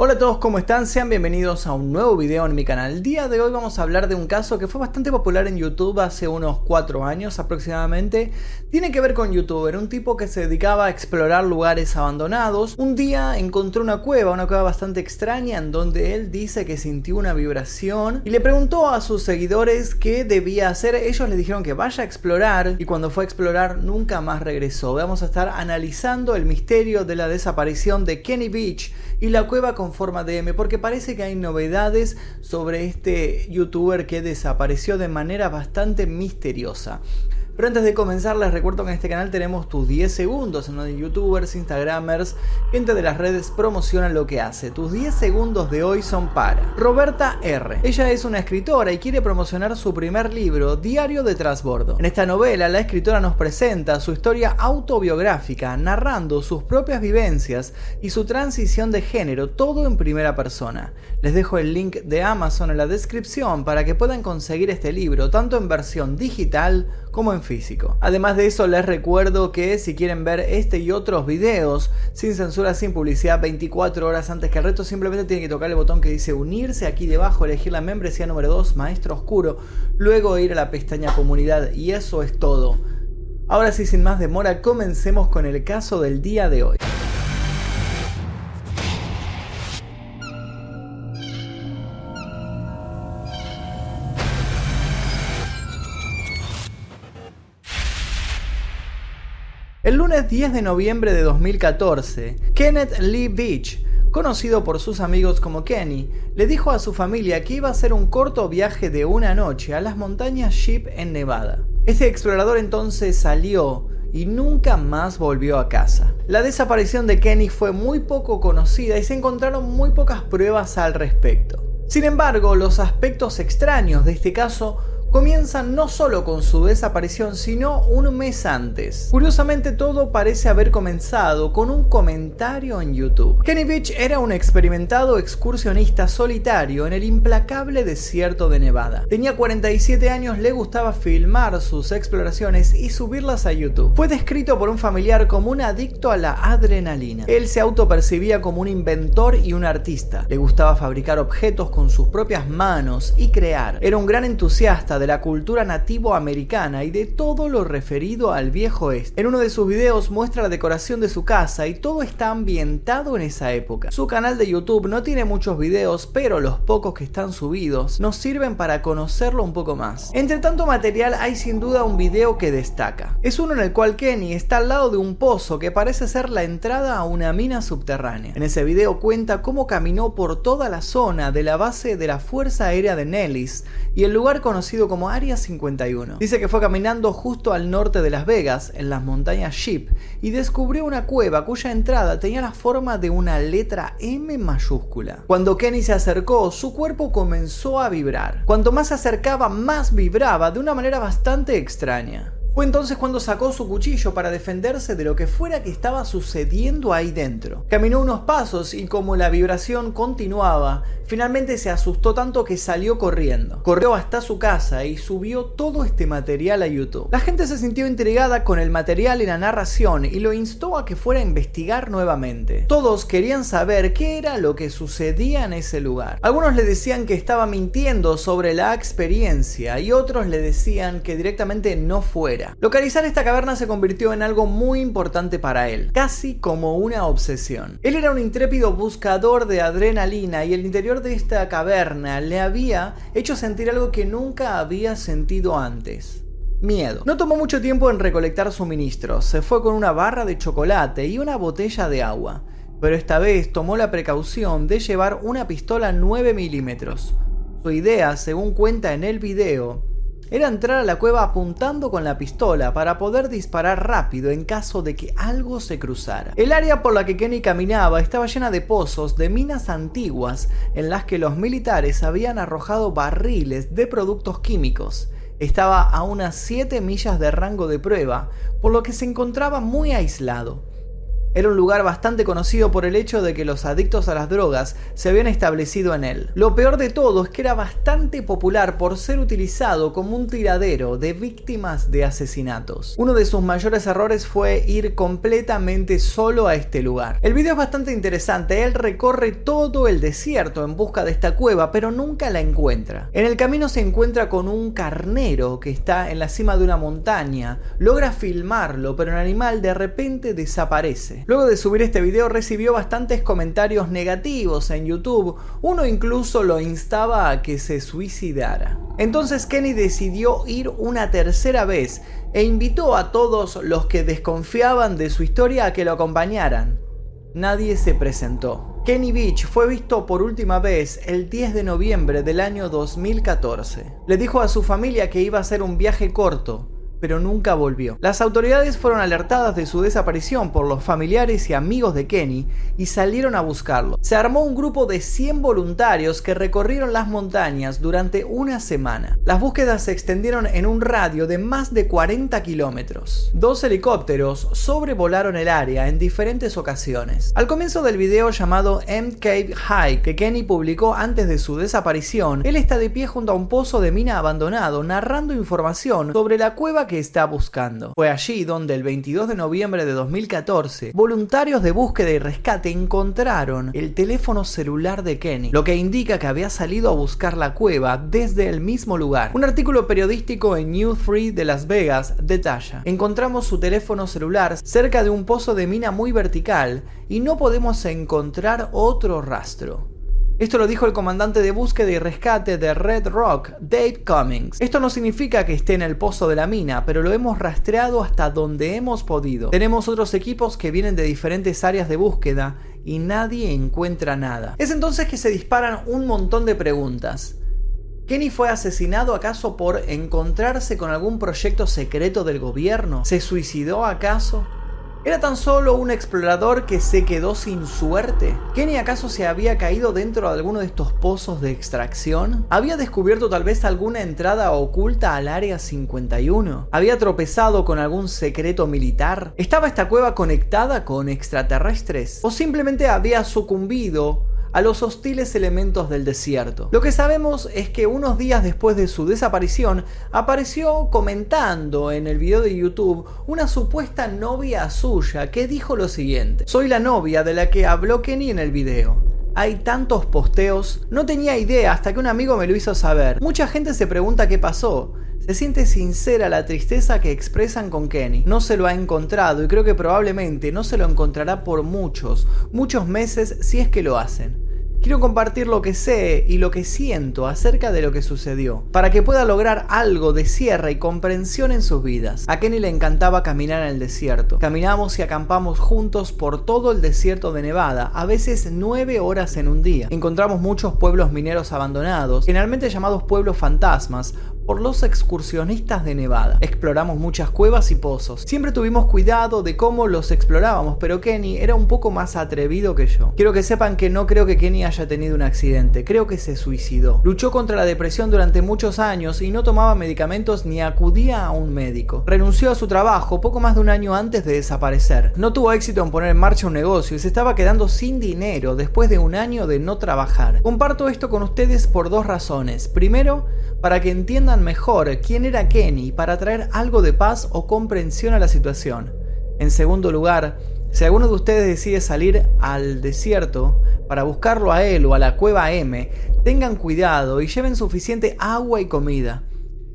Hola a todos, ¿cómo están? Sean bienvenidos a un nuevo video en mi canal. El día de hoy vamos a hablar de un caso que fue bastante popular en YouTube hace unos 4 años aproximadamente. Tiene que ver con youtuber, un tipo que se dedicaba a explorar lugares abandonados. Un día encontró una cueva, una cueva bastante extraña en donde él dice que sintió una vibración y le preguntó a sus seguidores qué debía hacer. Ellos le dijeron que vaya a explorar y cuando fue a explorar nunca más regresó. Vamos a estar analizando el misterio de la desaparición de Kenny Beach y la cueva con forma de M, porque parece que hay novedades sobre este youtuber que desapareció de manera bastante misteriosa. Pero antes de comenzar les recuerdo que en este canal tenemos tus 10 segundos en donde youtubers, instagramers, gente de las redes promocionan lo que hace. Tus 10 segundos de hoy son para Roberta R. Ella es una escritora y quiere promocionar su primer libro, Diario de Trasbordo. En esta novela la escritora nos presenta su historia autobiográfica, narrando sus propias vivencias y su transición de género, todo en primera persona. Les dejo el link de Amazon en la descripción para que puedan conseguir este libro, tanto en versión digital como en físico. Además de eso les recuerdo que si quieren ver este y otros videos sin censura, sin publicidad, 24 horas antes que el resto, simplemente tienen que tocar el botón que dice unirse aquí debajo, elegir la membresía número 2, Maestro Oscuro, luego ir a la pestaña comunidad y eso es todo. Ahora sí, sin más demora, comencemos con el caso del día de hoy. El lunes 10 de noviembre de 2014, Kenneth Lee Beach, conocido por sus amigos como Kenny, le dijo a su familia que iba a hacer un corto viaje de una noche a las montañas Sheep en Nevada. Este explorador entonces salió y nunca más volvió a casa. La desaparición de Kenny fue muy poco conocida y se encontraron muy pocas pruebas al respecto. Sin embargo, los aspectos extraños de este caso comienzan no solo con su desaparición, sino un mes antes. Curiosamente todo parece haber comenzado con un comentario en YouTube. Kenny Beach era un experimentado excursionista solitario en el implacable desierto de Nevada. Tenía 47 años, le gustaba filmar sus exploraciones y subirlas a YouTube. Fue descrito por un familiar como un adicto a la adrenalina. Él se autopercibía como un inventor y un artista. Le gustaba fabricar objetos con sus propias manos y crear. Era un gran entusiasta de la cultura nativo americana y de todo lo referido al viejo este. En uno de sus videos muestra la decoración de su casa y todo está ambientado en esa época. Su canal de YouTube no tiene muchos videos, pero los pocos que están subidos nos sirven para conocerlo un poco más. Entre tanto material hay sin duda un video que destaca. Es uno en el cual Kenny está al lado de un pozo que parece ser la entrada a una mina subterránea. En ese video cuenta cómo caminó por toda la zona de la base de la Fuerza Aérea de Nellis y el lugar conocido como Área 51. Dice que fue caminando justo al norte de Las Vegas, en las montañas Sheep, y descubrió una cueva cuya entrada tenía la forma de una letra M mayúscula. Cuando Kenny se acercó, su cuerpo comenzó a vibrar. Cuanto más se acercaba, más vibraba de una manera bastante extraña. Fue entonces cuando sacó su cuchillo para defenderse de lo que fuera que estaba sucediendo ahí dentro. Caminó unos pasos y como la vibración continuaba, finalmente se asustó tanto que salió corriendo. Corrió hasta su casa y subió todo este material a YouTube. La gente se sintió intrigada con el material y la narración y lo instó a que fuera a investigar nuevamente. Todos querían saber qué era lo que sucedía en ese lugar. Algunos le decían que estaba mintiendo sobre la experiencia y otros le decían que directamente no fuera. Localizar esta caverna se convirtió en algo muy importante para él, casi como una obsesión. Él era un intrépido buscador de adrenalina y el interior de esta caverna le había hecho sentir algo que nunca había sentido antes. Miedo. No tomó mucho tiempo en recolectar suministros, se fue con una barra de chocolate y una botella de agua, pero esta vez tomó la precaución de llevar una pistola 9 milímetros. Su idea, según cuenta en el video, era entrar a la cueva apuntando con la pistola para poder disparar rápido en caso de que algo se cruzara. El área por la que Kenny caminaba estaba llena de pozos de minas antiguas en las que los militares habían arrojado barriles de productos químicos. Estaba a unas 7 millas de rango de prueba, por lo que se encontraba muy aislado. Era un lugar bastante conocido por el hecho de que los adictos a las drogas se habían establecido en él. Lo peor de todo es que era bastante popular por ser utilizado como un tiradero de víctimas de asesinatos. Uno de sus mayores errores fue ir completamente solo a este lugar. El video es bastante interesante, él recorre todo el desierto en busca de esta cueva, pero nunca la encuentra. En el camino se encuentra con un carnero que está en la cima de una montaña, logra filmarlo, pero el animal de repente desaparece. Luego de subir este video recibió bastantes comentarios negativos en YouTube, uno incluso lo instaba a que se suicidara. Entonces Kenny decidió ir una tercera vez e invitó a todos los que desconfiaban de su historia a que lo acompañaran. Nadie se presentó. Kenny Beach fue visto por última vez el 10 de noviembre del año 2014. Le dijo a su familia que iba a hacer un viaje corto, pero nunca volvió. Las autoridades fueron alertadas de su desaparición por los familiares y amigos de Kenny y salieron a buscarlo. Se armó un grupo de 100 voluntarios que recorrieron las montañas durante una semana. Las búsquedas se extendieron en un radio de más de 40 kilómetros. Dos helicópteros sobrevolaron el área en diferentes ocasiones. Al comienzo del video llamado M Cave High que Kenny publicó antes de su desaparición, él está de pie junto a un pozo de mina abandonado narrando información sobre la cueva que está buscando. Fue allí donde el 22 de noviembre de 2014, voluntarios de búsqueda y rescate encontraron el teléfono celular de Kenny, lo que indica que había salido a buscar la cueva desde el mismo lugar. Un artículo periodístico en New 3 de Las Vegas detalla, encontramos su teléfono celular cerca de un pozo de mina muy vertical y no podemos encontrar otro rastro. Esto lo dijo el comandante de búsqueda y rescate de Red Rock, Dave Cummings. Esto no significa que esté en el pozo de la mina, pero lo hemos rastreado hasta donde hemos podido. Tenemos otros equipos que vienen de diferentes áreas de búsqueda y nadie encuentra nada. Es entonces que se disparan un montón de preguntas. ¿Kenny fue asesinado acaso por encontrarse con algún proyecto secreto del gobierno? ¿Se suicidó acaso? ¿Era tan solo un explorador que se quedó sin suerte? ¿Kenny acaso se había caído dentro de alguno de estos pozos de extracción? ¿Había descubierto tal vez alguna entrada oculta al Área 51? ¿Había tropezado con algún secreto militar? ¿Estaba esta cueva conectada con extraterrestres? ¿O simplemente había sucumbido a los hostiles elementos del desierto. Lo que sabemos es que unos días después de su desaparición apareció comentando en el video de YouTube una supuesta novia suya que dijo lo siguiente. Soy la novia de la que habló Kenny en el video. Hay tantos posteos, no tenía idea hasta que un amigo me lo hizo saber. Mucha gente se pregunta qué pasó. Se siente sincera la tristeza que expresan con Kenny. No se lo ha encontrado y creo que probablemente no se lo encontrará por muchos, muchos meses si es que lo hacen. Quiero compartir lo que sé y lo que siento acerca de lo que sucedió, para que pueda lograr algo de cierre y comprensión en sus vidas. A Kenny le encantaba caminar en el desierto. Caminamos y acampamos juntos por todo el desierto de Nevada, a veces nueve horas en un día. Encontramos muchos pueblos mineros abandonados, generalmente llamados pueblos fantasmas, por los excursionistas de Nevada. Exploramos muchas cuevas y pozos. Siempre tuvimos cuidado de cómo los explorábamos, pero Kenny era un poco más atrevido que yo. Quiero que sepan que no creo que Kenny haya tenido un accidente, creo que se suicidó. Luchó contra la depresión durante muchos años y no tomaba medicamentos ni acudía a un médico. Renunció a su trabajo poco más de un año antes de desaparecer. No tuvo éxito en poner en marcha un negocio y se estaba quedando sin dinero después de un año de no trabajar. Comparto esto con ustedes por dos razones. Primero, para que entiendan mejor quién era Kenny para traer algo de paz o comprensión a la situación. En segundo lugar, si alguno de ustedes decide salir al desierto para buscarlo a él o a la cueva M, tengan cuidado y lleven suficiente agua y comida.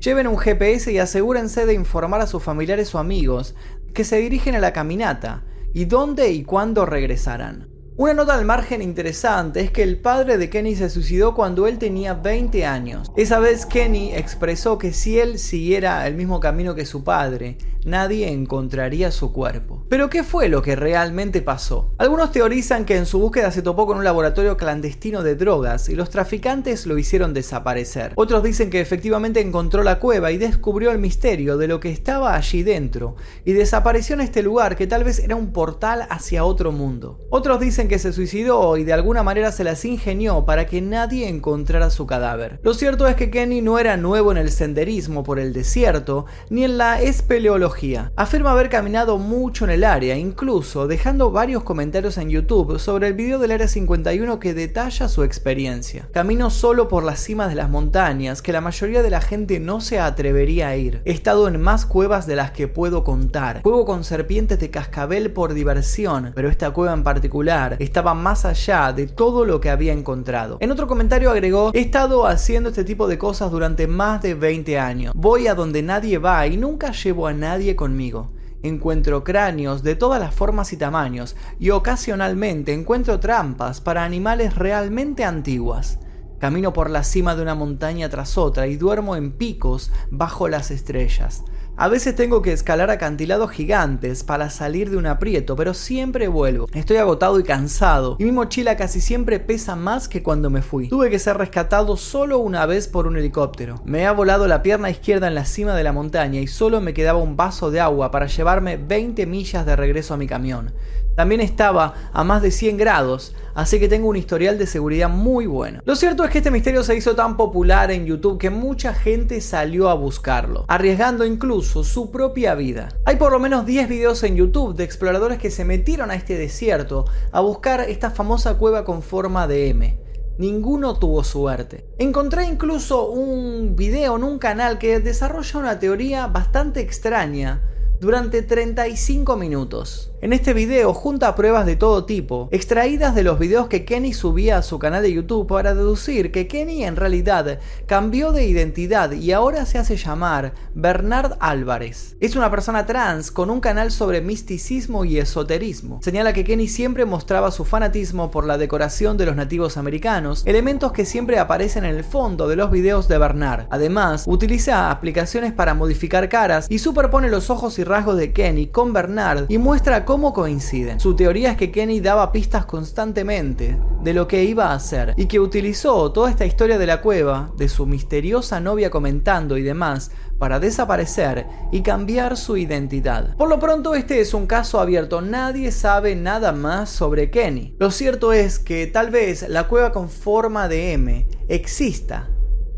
Lleven un GPS y asegúrense de informar a sus familiares o amigos que se dirigen a la caminata y dónde y cuándo regresarán. Una nota al margen interesante es que el padre de Kenny se suicidó cuando él tenía 20 años. Esa vez Kenny expresó que si él siguiera el mismo camino que su padre, nadie encontraría su cuerpo. Pero ¿qué fue lo que realmente pasó? Algunos teorizan que en su búsqueda se topó con un laboratorio clandestino de drogas y los traficantes lo hicieron desaparecer. Otros dicen que efectivamente encontró la cueva y descubrió el misterio de lo que estaba allí dentro y desapareció en este lugar que tal vez era un portal hacia otro mundo. Otros dicen que se suicidó y de alguna manera se las ingenió para que nadie encontrara su cadáver. Lo cierto es que Kenny no era nuevo en el senderismo por el desierto ni en la espeleología Afirma haber caminado mucho en el área, incluso dejando varios comentarios en YouTube sobre el video del Área 51 que detalla su experiencia. Camino solo por las cimas de las montañas que la mayoría de la gente no se atrevería a ir. He estado en más cuevas de las que puedo contar. Juego con serpientes de cascabel por diversión, pero esta cueva en particular estaba más allá de todo lo que había encontrado. En otro comentario agregó, he estado haciendo este tipo de cosas durante más de 20 años. Voy a donde nadie va y nunca llevo a nadie conmigo. Encuentro cráneos de todas las formas y tamaños y ocasionalmente encuentro trampas para animales realmente antiguas. Camino por la cima de una montaña tras otra y duermo en picos bajo las estrellas. A veces tengo que escalar acantilados gigantes para salir de un aprieto, pero siempre vuelvo. Estoy agotado y cansado, y mi mochila casi siempre pesa más que cuando me fui. Tuve que ser rescatado solo una vez por un helicóptero. Me ha volado la pierna izquierda en la cima de la montaña y solo me quedaba un vaso de agua para llevarme 20 millas de regreso a mi camión. También estaba a más de 100 grados, así que tengo un historial de seguridad muy bueno. Lo cierto es que este misterio se hizo tan popular en YouTube que mucha gente salió a buscarlo, arriesgando incluso su propia vida. Hay por lo menos 10 videos en YouTube de exploradores que se metieron a este desierto a buscar esta famosa cueva con forma de M. Ninguno tuvo suerte. Encontré incluso un video en un canal que desarrolla una teoría bastante extraña durante 35 minutos. En este video junta pruebas de todo tipo, extraídas de los videos que Kenny subía a su canal de YouTube para deducir que Kenny en realidad cambió de identidad y ahora se hace llamar Bernard Álvarez. Es una persona trans con un canal sobre misticismo y esoterismo. Señala que Kenny siempre mostraba su fanatismo por la decoración de los nativos americanos, elementos que siempre aparecen en el fondo de los videos de Bernard. Además, utiliza aplicaciones para modificar caras y superpone los ojos y rasgos de Kenny con Bernard y muestra cómo coinciden. Su teoría es que Kenny daba pistas constantemente de lo que iba a hacer y que utilizó toda esta historia de la cueva, de su misteriosa novia comentando y demás, para desaparecer y cambiar su identidad. Por lo pronto este es un caso abierto, nadie sabe nada más sobre Kenny. Lo cierto es que tal vez la cueva con forma de M exista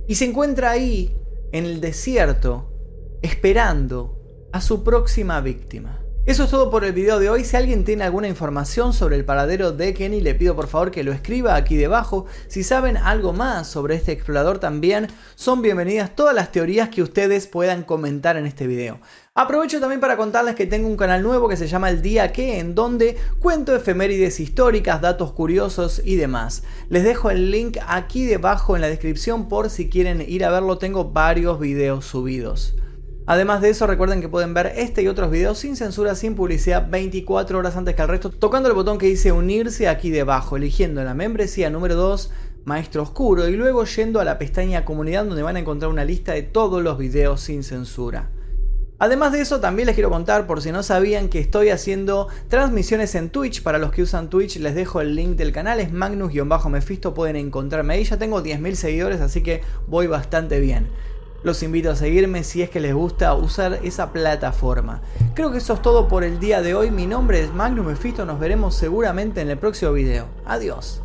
y se encuentra ahí, en el desierto, esperando a su próxima víctima. Eso es todo por el video de hoy. Si alguien tiene alguna información sobre el paradero de Kenny, le pido por favor que lo escriba aquí debajo. Si saben algo más sobre este explorador también, son bienvenidas todas las teorías que ustedes puedan comentar en este video. Aprovecho también para contarles que tengo un canal nuevo que se llama El Día Que, en donde cuento efemérides históricas, datos curiosos y demás. Les dejo el link aquí debajo en la descripción por si quieren ir a verlo. Tengo varios videos subidos. Además de eso, recuerden que pueden ver este y otros videos sin censura, sin publicidad, 24 horas antes que el resto, tocando el botón que dice unirse aquí debajo, eligiendo la membresía número 2, Maestro Oscuro, y luego yendo a la pestaña comunidad donde van a encontrar una lista de todos los videos sin censura. Además de eso, también les quiero contar, por si no sabían, que estoy haciendo transmisiones en Twitch. Para los que usan Twitch, les dejo el link del canal, es Magnus-Mephisto, pueden encontrarme ahí. Ya tengo 10.000 seguidores, así que voy bastante bien. Los invito a seguirme si es que les gusta usar esa plataforma. Creo que eso es todo por el día de hoy. Mi nombre es Magnum Mephisto. Nos veremos seguramente en el próximo video. Adiós.